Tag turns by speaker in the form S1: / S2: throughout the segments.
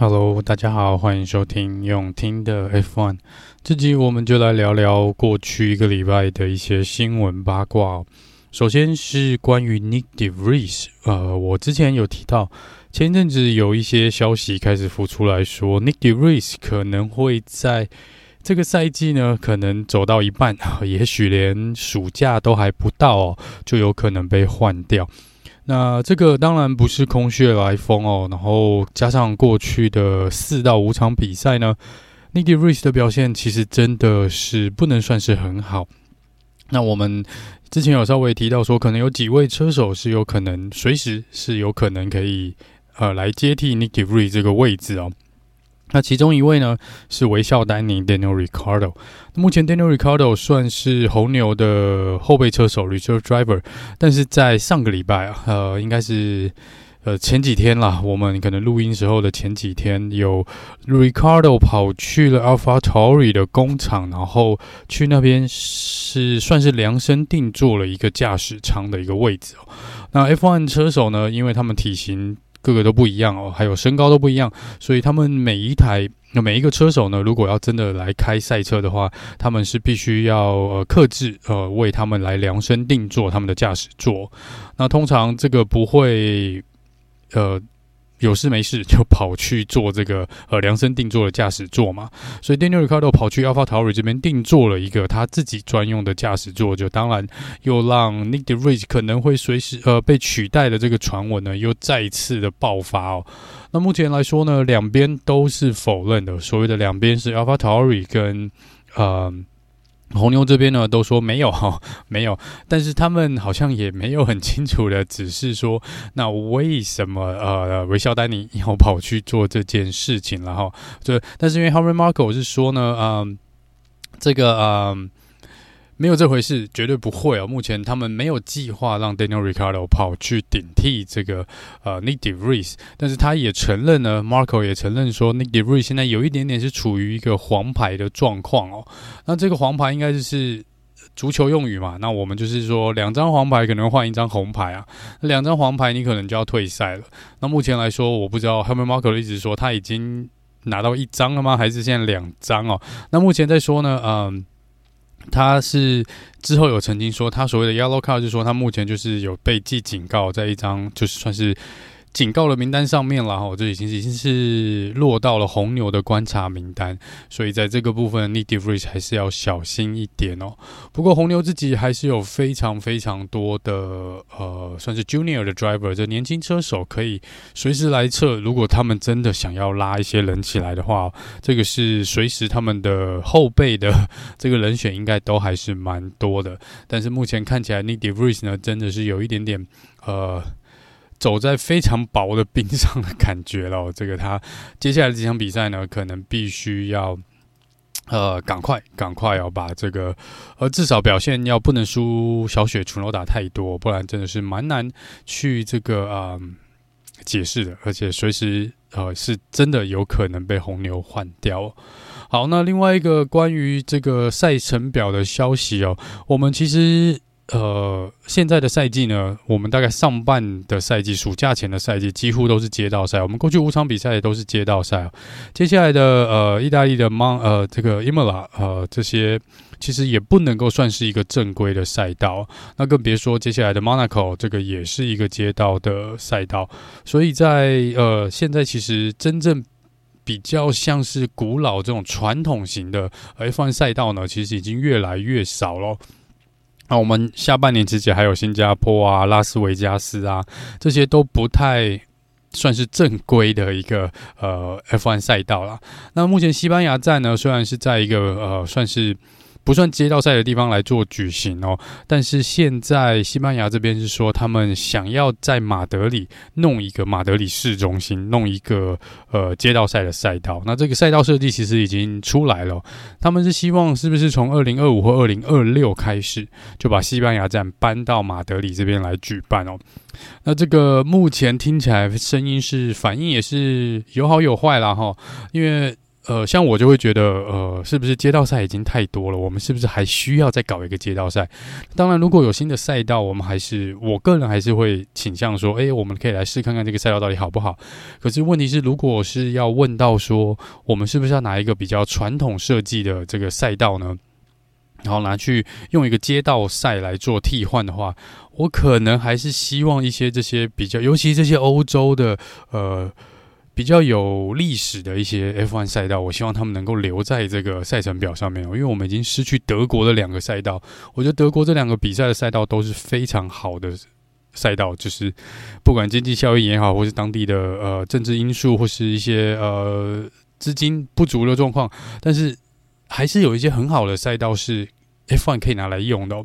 S1: Hello，大家好，欢迎收听用听的 F1。这集我们就来聊聊过去一个礼拜的一些新闻八卦。首先是关于 Nick de Vries，呃，我之前有提到，前阵子有一些消息开始浮出来说，Nick de Vries 可能会在这个赛季呢，可能走到一半，也许连暑假都还不到哦，就有可能被换掉。那这个当然不是空穴来风哦，然后加上过去的四到五场比赛呢，Nyck de Vries 的表现其实真的是不能算是很好。那我们之前有稍微提到说，可能有几位车手是有可能随时是有可能可以呃来接替 Nyck de Vries 这个位置哦。那其中一位呢是维肖丹尼 Daniel Ricardo）。目前 Daniel Ricardo 算是红牛的后备车手 Reserve Driver，但是在上个礼拜啊，呃，应该是呃前几天啦，我们可能录音时候的前几天，有 Ricardo 跑去了 AlphaTauri 的工厂，然后去那边是算是量身定做了一个驾驶舱的一个位置哦。那 F1 车手呢，因为他们体型。各个都不一样哦，还有身高都不一样，所以他们每一台那、每一个车手呢，如果要真的来开赛车的话，他们是必须要呃克制呃为他们来量身定做他们的驾驶座。那通常这个不会呃。有事没事就跑去做这个呃量身定做的驾驶座嘛，所以 Daniel Ricardo 跑去 AlphaTauri 这边定做了一个他自己专用的驾驶座，就当然又让 Nick De Vries 可能会随时呃被取代的这个传闻呢又再一次的爆发哦。那目前来说呢，两边都是否认的，所谓的两边是 AlphaTauri 跟呃。红牛这边呢都说没有哈，没有，但是他们好像也没有很清楚的指示说，那为什么呃维肖丹尼要跑去做这件事情了哈？这，但是因为 Harry Marko 是说呢，嗯，这个嗯。没有这回事，绝对不会哦。目前他们没有计划让 Daniel Ricciardo 跑去顶替这个呃 Nick De Vries，但是他也承认呢，Marco 也承认说，Nick De Vries 现在有一点点是处于一个黄牌的状况哦。那这个黄牌应该就是足球用语嘛？那我们就是说两张黄牌可能换一张红牌啊，两张黄牌你可能就要退赛了。那目前来说，我不知道 Helmut Marko 一直说他已经拿到一张了吗？还是现在两张哦？那目前在说呢，嗯。他是之后有曾经说，他所谓的 yellow card 就是说他目前就是有被记警告，在一张就是算是。警告的名单上面了哈，这已经已经是落到了红牛的观察名单，所以在这个部分，Nyck de Vries 还是要小心一点哦。不过红牛自己还是有非常非常多的呃，算是 Junior 的 Driver，这年轻车手可以随时来测。如果他们真的想要拉一些人起来的话，这个是随时他们的后备的这个人选应该都还是蛮多的。但是目前看起来，Nyck de Vries 呢，真的是有一点点呃。走在非常薄的冰上的感觉了，这个他接下来几场比赛呢，可能必须要呃赶快赶快要把这个呃至少表现要不能输小雪楚诺达太多，不然真的是蛮难去这个呃解释的，而且随时呃是真的有可能被红牛换掉。好，那另外一个关于这个赛程表的消息哦，我们其实。呃，现在的赛季呢，我们大概上半的赛季，暑假前的赛季几乎都是街道赛。我们过去五场比赛都是街道赛。接下来的呃，意大利的 Mon 呃，这个 Imola 呃，这些其实也不能够算是一个正规的赛道。那更别说接下来的 Monaco 这个也是一个街道的赛道。所以在呃，现在其实真正比较像是古老这种传统型的 F1 赛道呢，其实已经越来越少了。那我们下半年之前还有新加坡啊、拉斯维加斯啊，这些都不太算是正规的一个呃 F1 赛道啦。那目前西班牙站呢，虽然是在一个呃算是。不算街道赛的地方来做举行哦，但是现在西班牙这边是说，他们想要在马德里弄一个马德里市中心，弄一个呃街道赛的赛道。那这个赛道设计其实已经出来了，他们是希望是不是从二零二五或二零二六开始就把西班牙站搬到马德里这边来举办哦？那这个目前听起来声音是反应也是有好有坏啦哈，因为。呃，像我就会觉得，呃，是不是街道赛已经太多了？我们是不是还需要再搞一个街道赛？当然，如果有新的赛道，我们还是我个人还是会倾向说，哎，我们可以来试看看这个赛道到底好不好。可是问题是，如果是要问到说，我们是不是要拿一个比较传统设计的这个赛道呢？然后拿去用一个街道赛来做替换的话，我可能还是希望一些这些比较，尤其这些欧洲的，呃。比较有历史的一些 F1 赛道，我希望他们能够留在这个赛程表上面，因为我们已经失去德国的两个赛道。我觉得德国这两个比赛的赛道都是非常好的赛道，就是不管经济效益也好，或是当地的呃政治因素，或是一些呃资金不足的状况，但是还是有一些很好的赛道是。F1 可以拿来用的，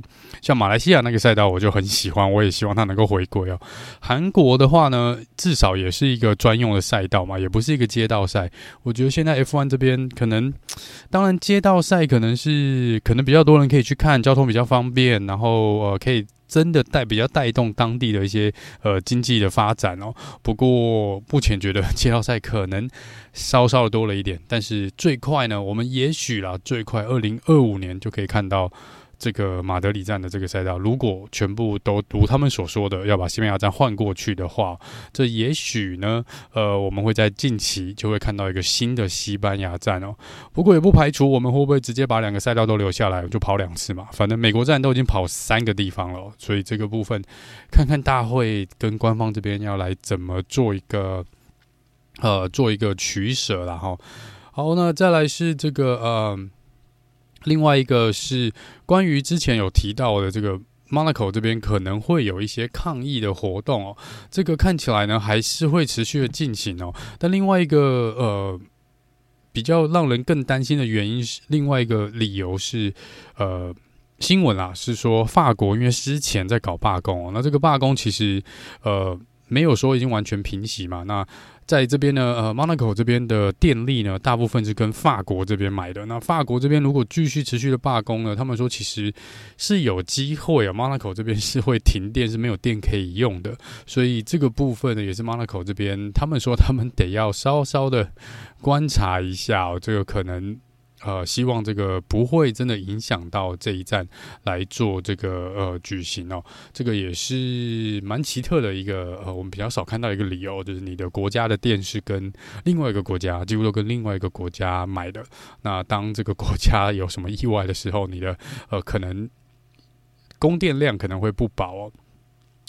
S1: 像马来西亚那个赛道，我就很喜欢，我也希望它能够回归哦。韩国的话呢，至少也是一个专用的赛道嘛，也不是一个街道赛。我觉得现在 F1 这边可能，当然街道赛可能是可能比较多人可以去看，交通比较方便，然后呃可以。真的带比较带动当地的一些呃经济的发展哦。不过目前觉得街道赛可能稍稍的多了一点，但是最快呢，我们也许啦，最快二零二五年就可以看到。这个马德里站的这个赛道，如果全部都如他们所说的要把西班牙站换过去的话，这也许呢，呃，我们会在近期就会看到一个新的西班牙站哦。不过也不排除我们会不会直接把两个赛道都留下来，就跑两次嘛。反正美国站都已经跑三个地方了，所以这个部分看看大会跟官方这边要来怎么做一个呃做一个取舍了哈。好，那再来是这个呃。另外一个是关于之前有提到的这个 Monaco 这边可能会有一些抗议的活动哦，这个看起来呢还是会持续的进行哦。但另外一个呃比较让人更担心的原因是，另外一个理由是呃新闻啊是说法国因为之前在搞罢工哦，那这个罢工其实呃没有说已经完全平息嘛，那。在这边呢，呃，Monaco 这边的电力呢，大部分是跟法国这边买的。那法国这边如果继续持续的罢工呢，他们说其实是有机会啊，Monaco 这边是会停电，是没有电可以用的。所以这个部分呢，也是 Monaco 这边他们说他们得要稍稍的观察一下哦，这个可能。呃，希望这个不会真的影响到这一站来做这个呃举行哦，这个也是蛮奇特的一个呃，我们比较少看到一个理由，就是你的国家的电是跟另外一个国家几乎都跟另外一个国家买的，那当这个国家有什么意外的时候，你的呃可能供电量可能会不保哦。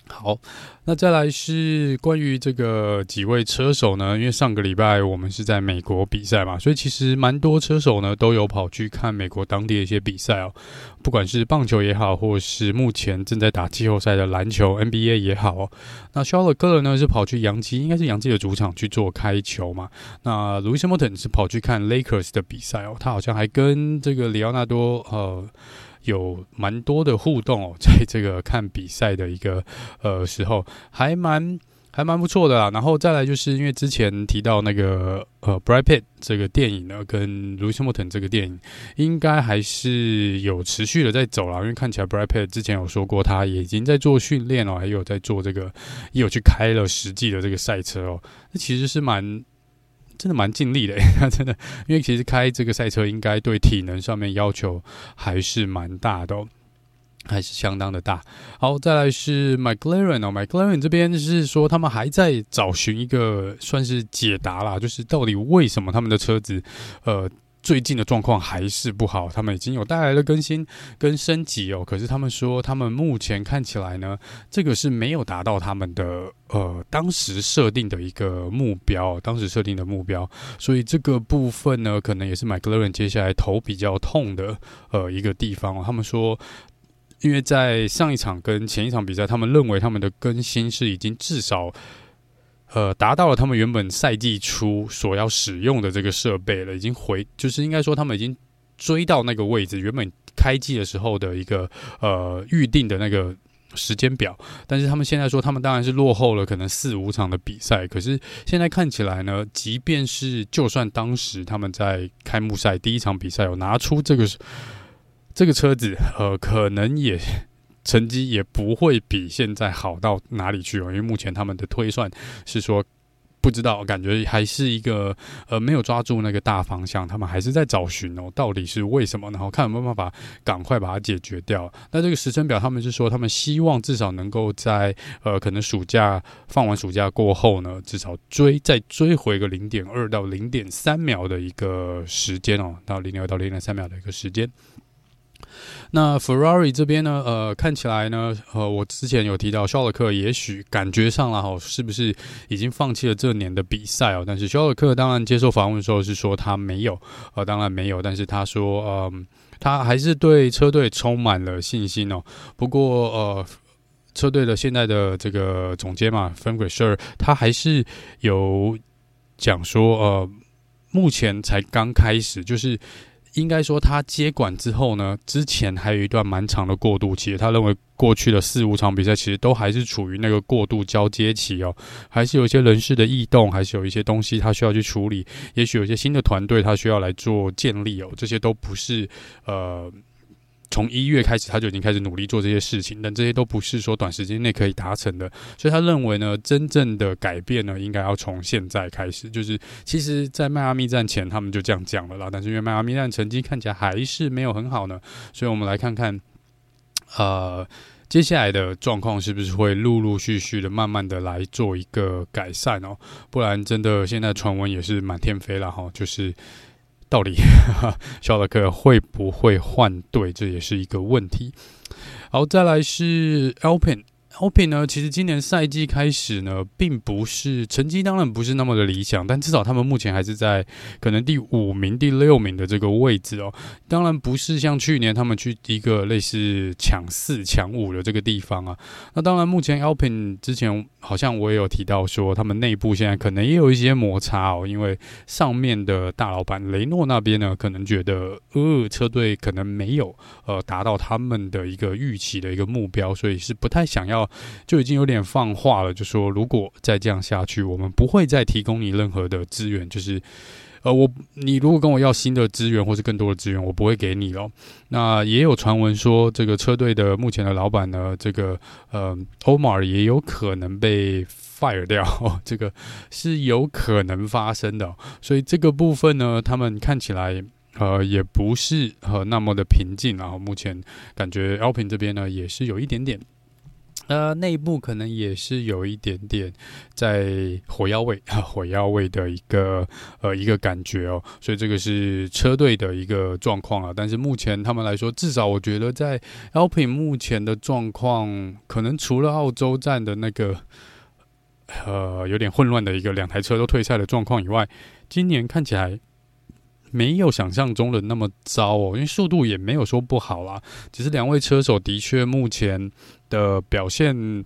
S1: 好，那再来是关于这个几位车手呢？因为上个礼拜我们是在美国比赛嘛，所以其实蛮多车手呢都有跑去看美国当地的一些比赛哦。不管是棒球也好，或是目前正在打季后赛的篮球 NBA 也好哦。那 Charles Leclerc 呢是跑去洋基，应该是洋基的主场去做开球嘛。那 Lewis Hamilton 是跑去看 Lakers 的比赛哦。他好像还跟这个里奥纳多呃。有蛮多的互动哦，在这个看比赛的一个呃时候，还蛮还蛮不错的啦。然后再来就是因为之前提到那个呃 Brad Pitt 这个电影呢，跟 Lewis Hamilton 这个电影，应该还是有持续的在走啦。因为看起来 Brad Pitt 之前有说过，他也已经在做训练哦，还有在做这个，也有去开了实际的这个赛车哦。那其实是蛮。真的蛮尽力的，他 真的，因为其实开这个赛车应该对体能上面要求还是蛮大的哦，还是相当的大。好，再来是 McLaren 哦，McLaren 这边是说他们还在找寻一个算是解答啦，就是到底为什么他们的车子，呃。最近的状况还是不好，他们已经有带来了更新跟升级哦。可是他们说，他们目前看起来呢，这个是没有达到他们的呃当时设定的一个目标，当时设定的目标。所以这个部分呢，可能也是 McLaren 接下来头比较痛的呃一个地方。他们说，因为在上一场跟前一场比赛，他们认为他们的更新是已经至少。呃，达到了他们原本赛季初所要使用的这个设备了，已经回，就是应该说他们已经追到那个位置，原本开季的时候的一个呃预定的那个时间表。但是他们现在说，他们当然是落后了，可能四五场的比赛。可是现在看起来呢，即便是就算当时他们在开幕赛第一场比赛有拿出这个这个车子，呃，可能也。成绩也不会比现在好到哪里去哦，因为目前他们的推算是说，不知道，感觉还是一个呃没有抓住那个大方向，他们还是在找寻哦，到底是为什么？然后看有没有办法赶快把它解决掉。那这个时程表，他们是说他们希望至少能够在呃可能暑假放完暑假过后呢，至少追再追回个零点二到零点三秒的一个时间哦，到零点二到零点三秒的一个时间。那 Ferrari 这边呢？呃，看起来呢，呃，我之前有提到肖尔克，也许感觉上了哈，是不是已经放弃了这年的比赛哦？但是肖尔克当然接受访问的时候是说他没有，呃，当然没有，但是他说，呃，他还是对车队充满了信心哦。不过，呃，车队的现在的这个总监嘛，Frank Grosjean，他还是有讲说，呃，目前才刚开始，就是。应该说，他接管之后呢，之前还有一段蛮长的过渡期。他认为过去的四五场比赛其实都还是处于那个过渡交接期哦，还是有一些人事的异动，还是有一些东西他需要去处理。也许有一些新的团队他需要来做建立哦，这些都不是呃。从一月开始，他就已经开始努力做这些事情，但这些都不是说短时间内可以达成的。所以他认为呢，真正的改变呢，应该要从现在开始。就是其实，在迈阿密站前，他们就这样讲了啦。但是因为迈阿密站成绩看起来还是没有很好呢，所以我们来看看，呃，接下来的状况是不是会陆陆续续的、慢慢的来做一个改善哦？不然真的现在传闻也是满天飞了哈，就是。到底 肖德克会不会换队？这也是一个问题。好，再来是 Alpine。Alpine 呢，其实今年赛季开始呢，并不是成绩当然不是那么的理想，但至少他们目前还是在可能第五名、第六名的这个位置哦。当然不是像去年他们去一个类似抢四、抢五的这个地方啊。那当然，目前 Alpine 之前好像我也有提到说，他们内部现在可能也有一些摩擦哦，因为上面的大老板雷诺那边呢，可能觉得呃车队可能没有呃达到他们的一个预期的一个目标，所以是不太想要。就已经有点放话了，就说如果再这样下去，我们不会再提供你任何的资源。就是，呃，我你如果跟我要新的资源或是更多的资源，我不会给你了。那也有传闻说，这个车队的目前的老板呢，这个呃，Omar 也有可能被 fire 掉，这个是有可能发生的。所以这个部分呢，他们看起来呃也不是呃那么的平静。然后目前感觉 Alpin 这边呢，也是有一点点。呃，内部可能也是有一点点在火药味，火药味的一个呃一个感觉哦，所以这个是车队的一个状况啊。但是目前他们来说，至少我觉得在 Alpine 目前的状况，可能除了澳洲站的那个呃有点混乱的一个两台车都退赛的状况以外，今年看起来。没有想象中的那么糟哦，因为速度也没有说不好啦，只是两位车手的确目前的表现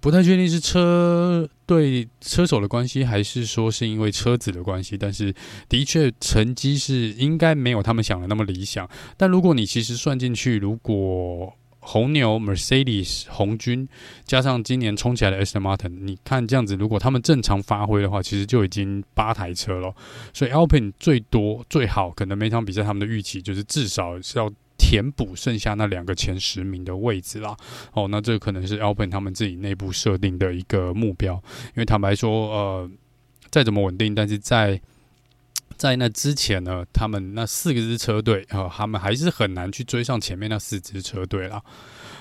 S1: 不太确定是车对车手的关系，还是说是因为车子的关系。但是的确成绩是应该没有他们想的那么理想。但如果你其实算进去，如果红牛、Mercedes、红军加上今年冲起来的 Aston Martin，你看这样子，如果他们正常发挥的话，其实就已经八台车了。所以 Alpine 最多最好可能每场比赛他们的预期就是至少是要填补剩下那两个前十名的位置啦。哦，那这可能是 Open 他们自己内部设定的一个目标。因为坦白说，呃，再怎么稳定，但是在在那之前呢，他们那四个支车队啊、呃，他们还是很难去追上前面那四支车队啦。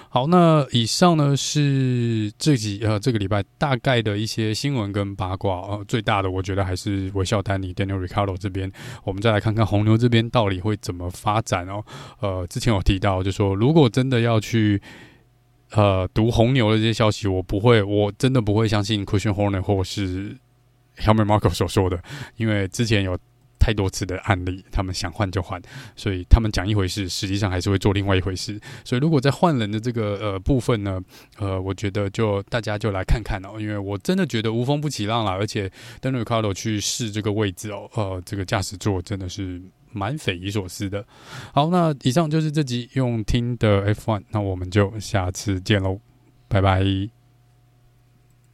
S1: 好，那以上呢是这几呃这个礼拜大概的一些新闻跟八卦呃，最大的我觉得还是微笑丹尼 Daniel Ricciardo 这边。我们再来看看红牛这边到底会怎么发展哦。呃，之前有提到就说，如果真的要去呃读红牛的这些消息，我不会，我真的不会相信 Christian Horner 或是 Helmut Marko 所说的，因为之前有。太多次的案例，他们想换就换，所以他们讲一回事，实际上还是会做另外一回事。所以如果在换人的这个呃部分呢，呃，我觉得就大家就来看看哦，因为我真的觉得无风不起浪啦，而且 d a n i c a r d o 去试这个位置哦，呃，这个驾驶座真的是蛮匪夷所思的。好，那以上就是这集用听的 F1，那我们就下次见喽，拜拜。